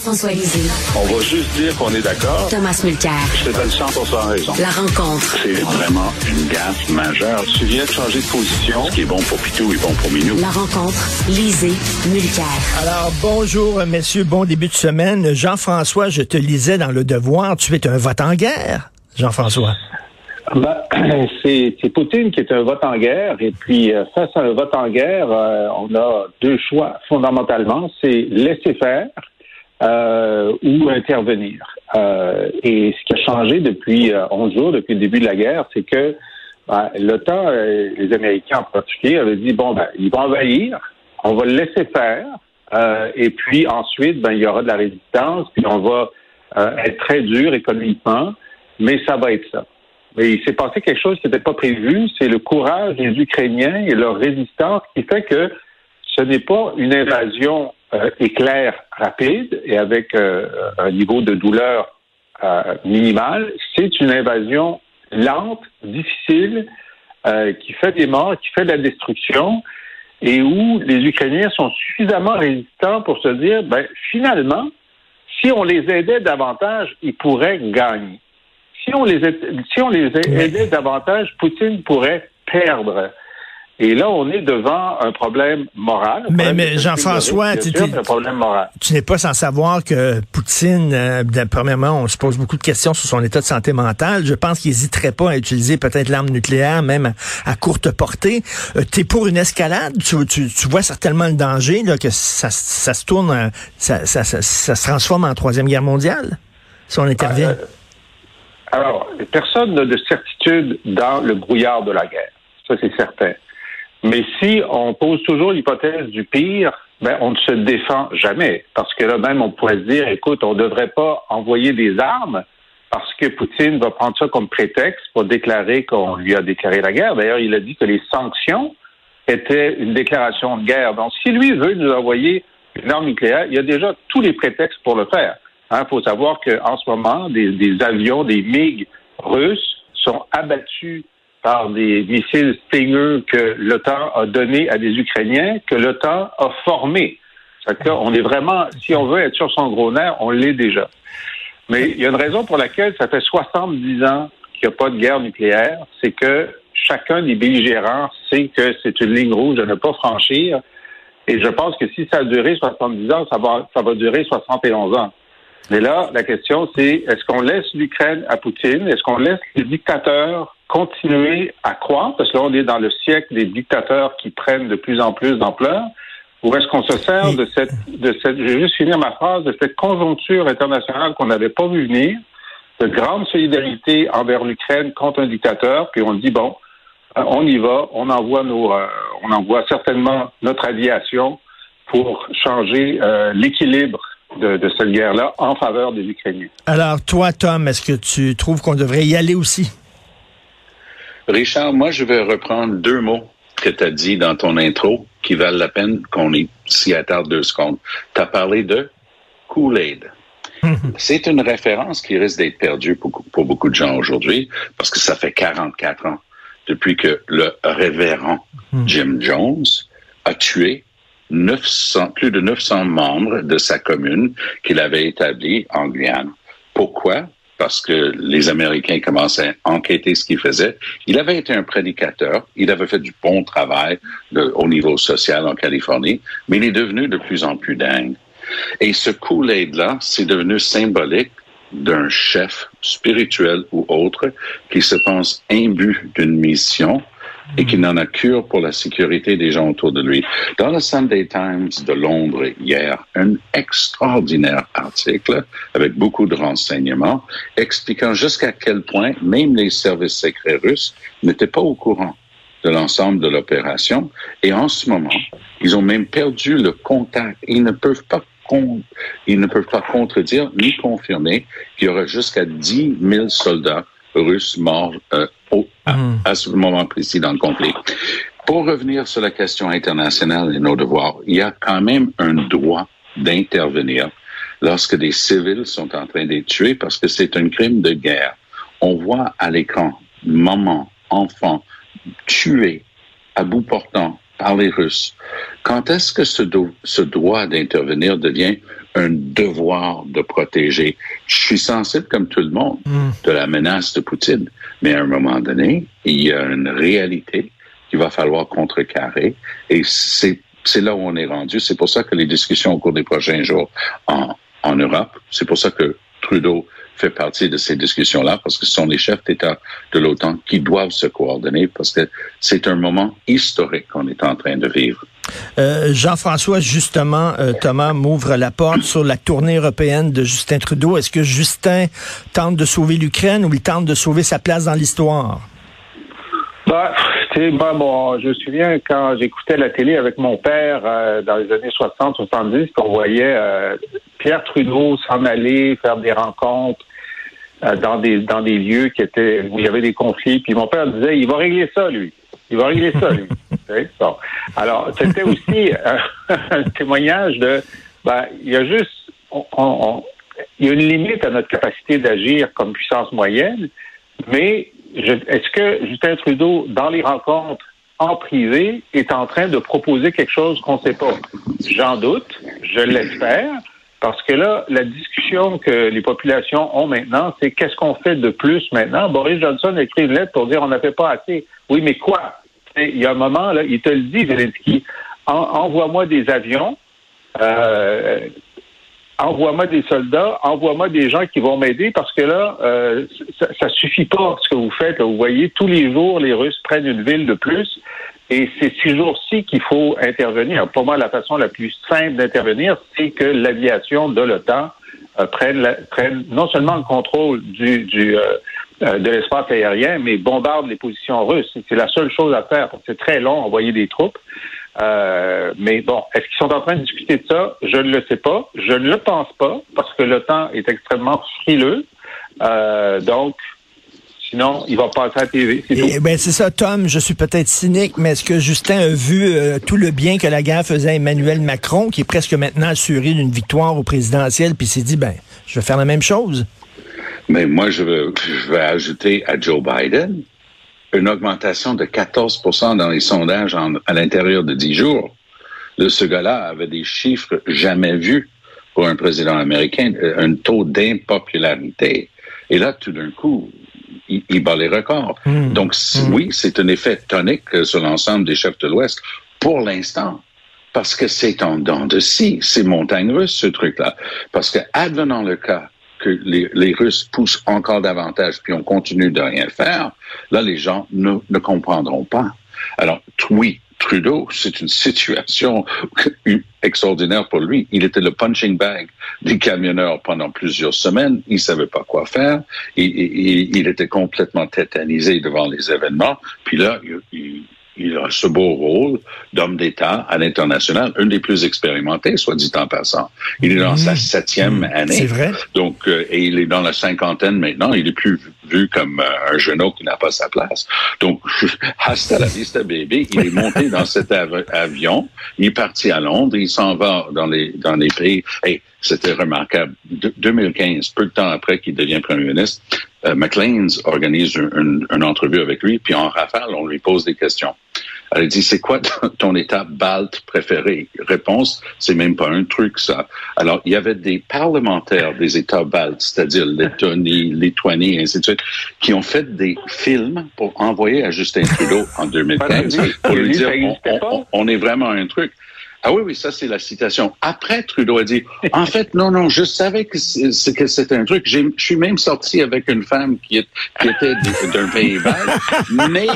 Jean-François Lisée. On va juste dire qu'on est d'accord. Thomas Mulcair. Je te donne 100 raison. La rencontre. C'est vraiment une gaffe majeure. Tu viens de changer de position. Ce qui est bon pour Pitou est bon pour Minou. La rencontre. Lisée. Mulcair. Alors, bonjour, messieurs. Bon début de semaine. Jean-François, je te lisais dans Le Devoir. Tu es un vote en guerre, Jean-François. Ben, c'est Poutine qui est un vote en guerre. Et puis, euh, face à un vote en guerre, euh, on a deux choix fondamentalement. C'est laisser faire euh, ou intervenir. Euh, et ce qui a changé depuis 11 euh, jours, depuis le début de la guerre, c'est que ben, l'OTAN, euh, les Américains en particulier, avaient dit, bon, ben, ils vont envahir, on va le laisser faire, et puis ensuite, ben, il y aura de la résistance, puis on va être très dur économiquement, mais ça va être ça. Mais il s'est passé quelque chose qui n'était pas prévu, c'est le courage des Ukrainiens et leur résistance qui fait que ce n'est pas une invasion euh, éclair rapide et avec euh, un niveau de douleur euh, minimal, c'est une invasion lente, difficile, qui fait des morts, qui fait de la destruction, et où les Ukrainiens sont suffisamment résistants pour se dire, ben, finalement, si on les aidait davantage, ils pourraient gagner. Si on les, si on les aidait davantage, Poutine pourrait perdre. Et là, on est devant un problème moral. mais, mais Jean-François, tu, n'es pas sans savoir que Poutine, euh, premièrement, on se pose beaucoup de questions sur son état de santé mentale. Je pense qu'il n'hésiterait pas à utiliser peut-être l'arme nucléaire, même à, courte portée. Euh, tu es pour une escalade? Tu, tu, tu, vois certainement le danger là, que ça, ça se tourne, euh, ça, ça, ça, se transforme en Troisième Guerre mondiale si on intervient? Euh, alors, personne n'a de certitude dans le brouillard de la guerre. Ça, c'est certain. Mais si on pose toujours l'hypothèse du pire, ben, on ne se défend jamais. Parce que là même, on pourrait se dire, écoute, on ne devrait pas envoyer des armes parce que Poutine va prendre ça comme prétexte pour déclarer qu'on lui a déclaré la guerre. D'ailleurs, il a dit que les sanctions étaient une déclaration de guerre. Donc, si lui veut nous envoyer une arme nucléaire, il y a déjà tous les prétextes pour le faire. Il hein, faut savoir qu'en ce moment, des, des avions, des MiG russes sont abattus par des missiles Stinger que l'OTAN a donnés à des Ukrainiens, que l'OTAN a formés. on est vraiment, si on veut être sur son gros nerf, on l'est déjà. Mais il y a une raison pour laquelle ça fait 70 ans qu'il n'y a pas de guerre nucléaire, c'est que chacun des belligérants sait que c'est une ligne rouge à ne pas franchir. Et je pense que si ça a duré 70 ans, ça va, ça va durer 71 ans. Mais là, la question, c'est est-ce qu'on laisse l'Ukraine à Poutine? Est-ce qu'on laisse les dictateurs continuer à croître, parce que là, on est dans le siècle des dictateurs qui prennent de plus en plus d'ampleur, ou est-ce qu'on se sert de cette, de cette, je vais juste finir ma phrase, de cette conjoncture internationale qu'on n'avait pas vu venir, de grande solidarité envers l'Ukraine contre un dictateur, puis on dit, bon, euh, on y va, on envoie nos, euh, on envoie certainement notre aviation pour changer euh, l'équilibre de, de, cette guerre-là en faveur des Ukrainiens. Alors, toi, Tom, est-ce que tu trouves qu'on devrait y aller aussi? Richard, moi, je vais reprendre deux mots que tu as dit dans ton intro qui valent la peine qu'on s'y attarde deux secondes. Tu as parlé de Kool-Aid. C'est une référence qui risque d'être perdue pour, beaucoup de gens aujourd'hui parce que ça fait 44 ans depuis que le révérend Jim Jones a tué 900, plus de 900 membres de sa commune qu'il avait établie en Guyane. Pourquoi? Parce que les Américains commençaient à enquêter ce qu'il faisait. Il avait été un prédicateur, il avait fait du bon travail au niveau social en Californie, mais il est devenu de plus en plus dingue. Et ce Kool-Aid-là, c'est devenu symbolique d'un chef spirituel ou autre qui se pense imbu d'une mission et qui n'en a cure pour la sécurité des gens autour de lui. Dans le Sunday Times de Londres hier, un extraordinaire article avec beaucoup de renseignements expliquant jusqu'à quel point même les services secrets russes n'étaient pas au courant de l'ensemble de l'opération. Et en ce moment, ils ont même perdu le contact. Ils ne peuvent pas ils ne peuvent pas contredire ni confirmer qu'il y aura jusqu'à 10 000 soldats russes morts euh, hmm. à, ce moment précis dans le conflit. Pour revenir sur la question internationale et nos devoirs, il y a quand même un droit d'intervenir lorsque des civils sont en train d'être tués parce que c'est un crime de guerre. On voit à l'écran maman, enfant tués à bout portant par les Russes. Quand est-ce que ce, ce droit d'intervenir devient un devoir de protéger? Je suis sensible, comme tout le monde, hmm. de la menace de Poutine. Mais à un moment donné, il y a une réalité qu'il va falloir contrecarrer. Et c'est c'est là où on est rendu. C'est pour ça que les discussions au cours des prochains jours en, en Europe, c'est pour ça que Trudeau fait partie de ces discussions-là parce que ce sont les chefs d'État de l'OTAN qui doivent se coordonner parce que c'est un moment historique qu'on est en train de vivre. Euh, Jean-François, justement, euh, Thomas m'ouvre la porte sur la tournée européenne de Justin Trudeau. Est-ce que Justin tente de sauver l'Ukraine ou il tente de sauver sa place dans l'histoire? Bah, moi, bon, je me souviens quand j'écoutais la télé avec mon père euh, dans les années 60-70, qu'on voyait Pierre Trudeau s'en aller faire des rencontres euh, dans des dans des lieux qui étaient où il y avait des conflits. Puis mon père disait, il va régler ça, lui. Il va régler ça, lui. bon. Alors, c'était aussi un témoignage de, ben, il y a juste, il y a une limite à notre capacité d'agir comme puissance moyenne, mais est-ce que Justin Trudeau, dans les rencontres en privé, est en train de proposer quelque chose qu'on ne sait pas? J'en doute, je l'espère, parce que là, la discussion que les populations ont maintenant, c'est qu'est-ce qu'on fait de plus maintenant? Boris Johnson a écrit une lettre pour dire on n'a fait pas assez. Oui, mais quoi? Il y a un moment, là, il te le dit, Zelensky, envoie-moi des avions, euh, envoie-moi des soldats, envoie-moi des gens qui vont m'aider parce que là, euh, ça, ça suffit pas ce que vous faites. Vous voyez, tous les jours, les Russes prennent une ville de plus. Et c'est ces jours-ci qu'il faut intervenir. Pour moi, la façon la plus simple d'intervenir, c'est que l'aviation de l'OTAN euh, prenne, prenne, non seulement le contrôle du, du euh, euh, de l'espace aérien, mais bombarde les positions russes. C'est la seule chose à faire. C'est très long, envoyer des troupes. Mais bon, est-ce qu'ils sont en train de discuter de ça? Je ne le sais pas. Je ne le pense pas, parce que l'OTAN est extrêmement frileux. donc, Sinon, il va passer à la TV. C'est eh ben, c'est ça, Tom. Je suis peut-être cynique, mais est-ce que Justin a vu euh, tout le bien que la guerre faisait à Emmanuel Macron, qui est presque maintenant assuré d'une victoire au présidentiel, puis s'est dit, ben, je vais faire la même chose? Mais moi, je veux, je vais ajouter à Joe Biden une augmentation de 14% dans les sondages à l'intérieur de 10 jours. De ce gars-là avait des chiffres jamais vus pour un président américain, euh, un taux d'impopularité. Et là, tout d'un coup, il, bat les records. Hmm. Donc, hmm. oui, c'est un effet tonique euh, sur l'ensemble des chefs de l'Ouest pour l'instant. Parce que c'est en dents de scie, c'est montagne russe, ce truc-là. Parce que, advenant le cas que les, Russes poussent encore davantage, puis on continue de rien faire, là, les gens ne, ne comprendront pas. Alors, oui, Trudeau, c'est une situation extraordinaire pour lui. Il était le punching bag des camionneurs pendant plusieurs semaines. Il savait pas quoi faire. Il, il était complètement tétanisé devant les événements. Puis là, il, il a ce beau rôle d'homme d'État à l'international, un des plus expérimentés, soit dit en passant. Il est dans sa septième année. C'est vrai. Donc, euh, et il est dans la cinquantaine maintenant. Il est plus vu comme euh, un genou qui n'a pas sa place. Donc, hasta la vista baby, il est monté dans cet avion, il est parti à Londres, il s'en va dans les dans les pays. Et c'était remarquable. 2015, peu de temps après qu'il devient premier ministre, euh, McLean's organise une, une, entrevue avec lui, puis en rafale, on lui pose des questions. Elle dit, c'est quoi ton état balte préféré? Réponse, c'est même pas un truc, ça. Alors, il y avait des parlementaires des États baltes, c'est-à-dire Lettonie, Lituanie, et ainsi de suite, qui ont fait des films pour envoyer à Justin Trudeau en 2015 pour lui dire, on est vraiment un truc. Ah oui, oui, ça c'est la citation. Après, Trudeau a dit, en fait, non, non, je savais que c'était un truc. Je suis même sorti avec une femme qui, est, qui était d'un pays bas, mais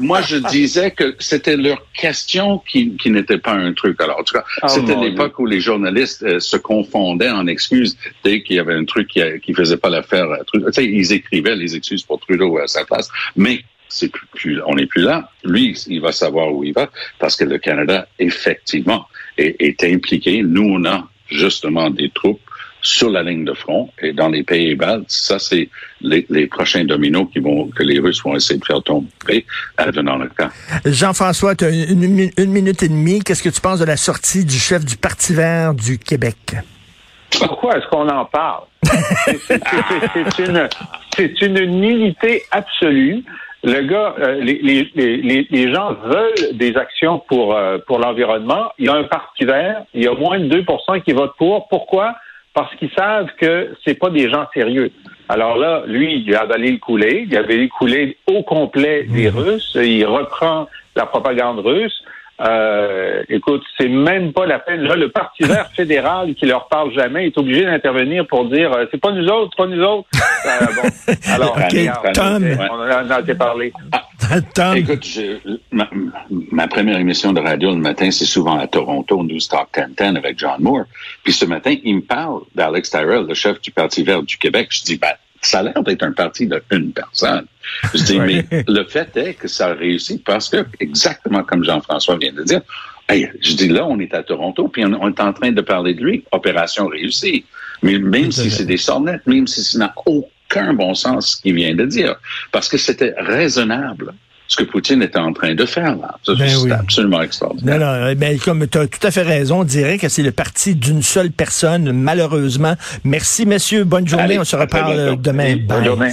moi je disais que c'était leur question qui, qui n'était pas un truc. Alors, en tout cas, oh, c'était l'époque où les journalistes euh, se confondaient en excuses dès qu'il y avait un truc qui, qui faisait pas l'affaire. Tu sais, ils écrivaient les excuses pour Trudeau à sa place, mais c'est plus, on n'est plus là. Lui, il va savoir où il va parce que le Canada, effectivement, est, est impliqué. Nous, on a justement des troupes sur la ligne de front et dans les pays baltes, ça c'est les, les, prochains dominos qui vont que les Russes vont essayer de faire tomber dans le cas. Jean-François, tu as une, une, minute et demie. Qu'est-ce que tu penses de la sortie du chef du Parti vert du Québec? Pourquoi est-ce qu'on en parle? c'est une, une nullité absolue. Le gars, euh, les, les, les, gens veulent des actions pour, euh, pour l'environnement. Il y a un parti vert, il y a moins de 2% qui votent pour. Pourquoi? Parce qu'ils savent que c'est pas des gens sérieux. Alors là, lui, il a avalé le couler. Il avait le au complet des mmh. Russes. Il reprend la propagande russe. Euh, écoute, c'est même pas la peine. Là, le Parti vert fédéral qui leur parle jamais est obligé d'intervenir pour dire euh, c'est pas nous autres, c'est pas nous autres. Euh, bon. Alors, Tom. on en a parlé. Ah, Tom. Écoute, ma, première émission de radio le matin, c'est souvent à Toronto, News Talk 1010 avec John Moore. Puis ce matin, il me parle d'Alex Tyrell, le chef du Parti vert du Québec. Je dis, ben, ça a l'air d'être un parti d'une personne. Je dis, mais le fait est que ça a réussi parce que, exactement comme Jean-François vient de dire, je dis là, on est à Toronto, puis on, est en train de parler de lui, opération réussie. Mais même si c'est des sornettes, même si ça n'a aucun bon sens ce qu'il vient de dire, parce que c'était raisonnable ce que Poutine était en train de faire là. Ben c'est absolument extraordinaire. Non, non, ben, comme tu as tout à fait raison, on dirait que c'est le parti d'une seule personne, malheureusement. Merci, messieurs. Bonne journée. on se reparle demain. Bonne journée.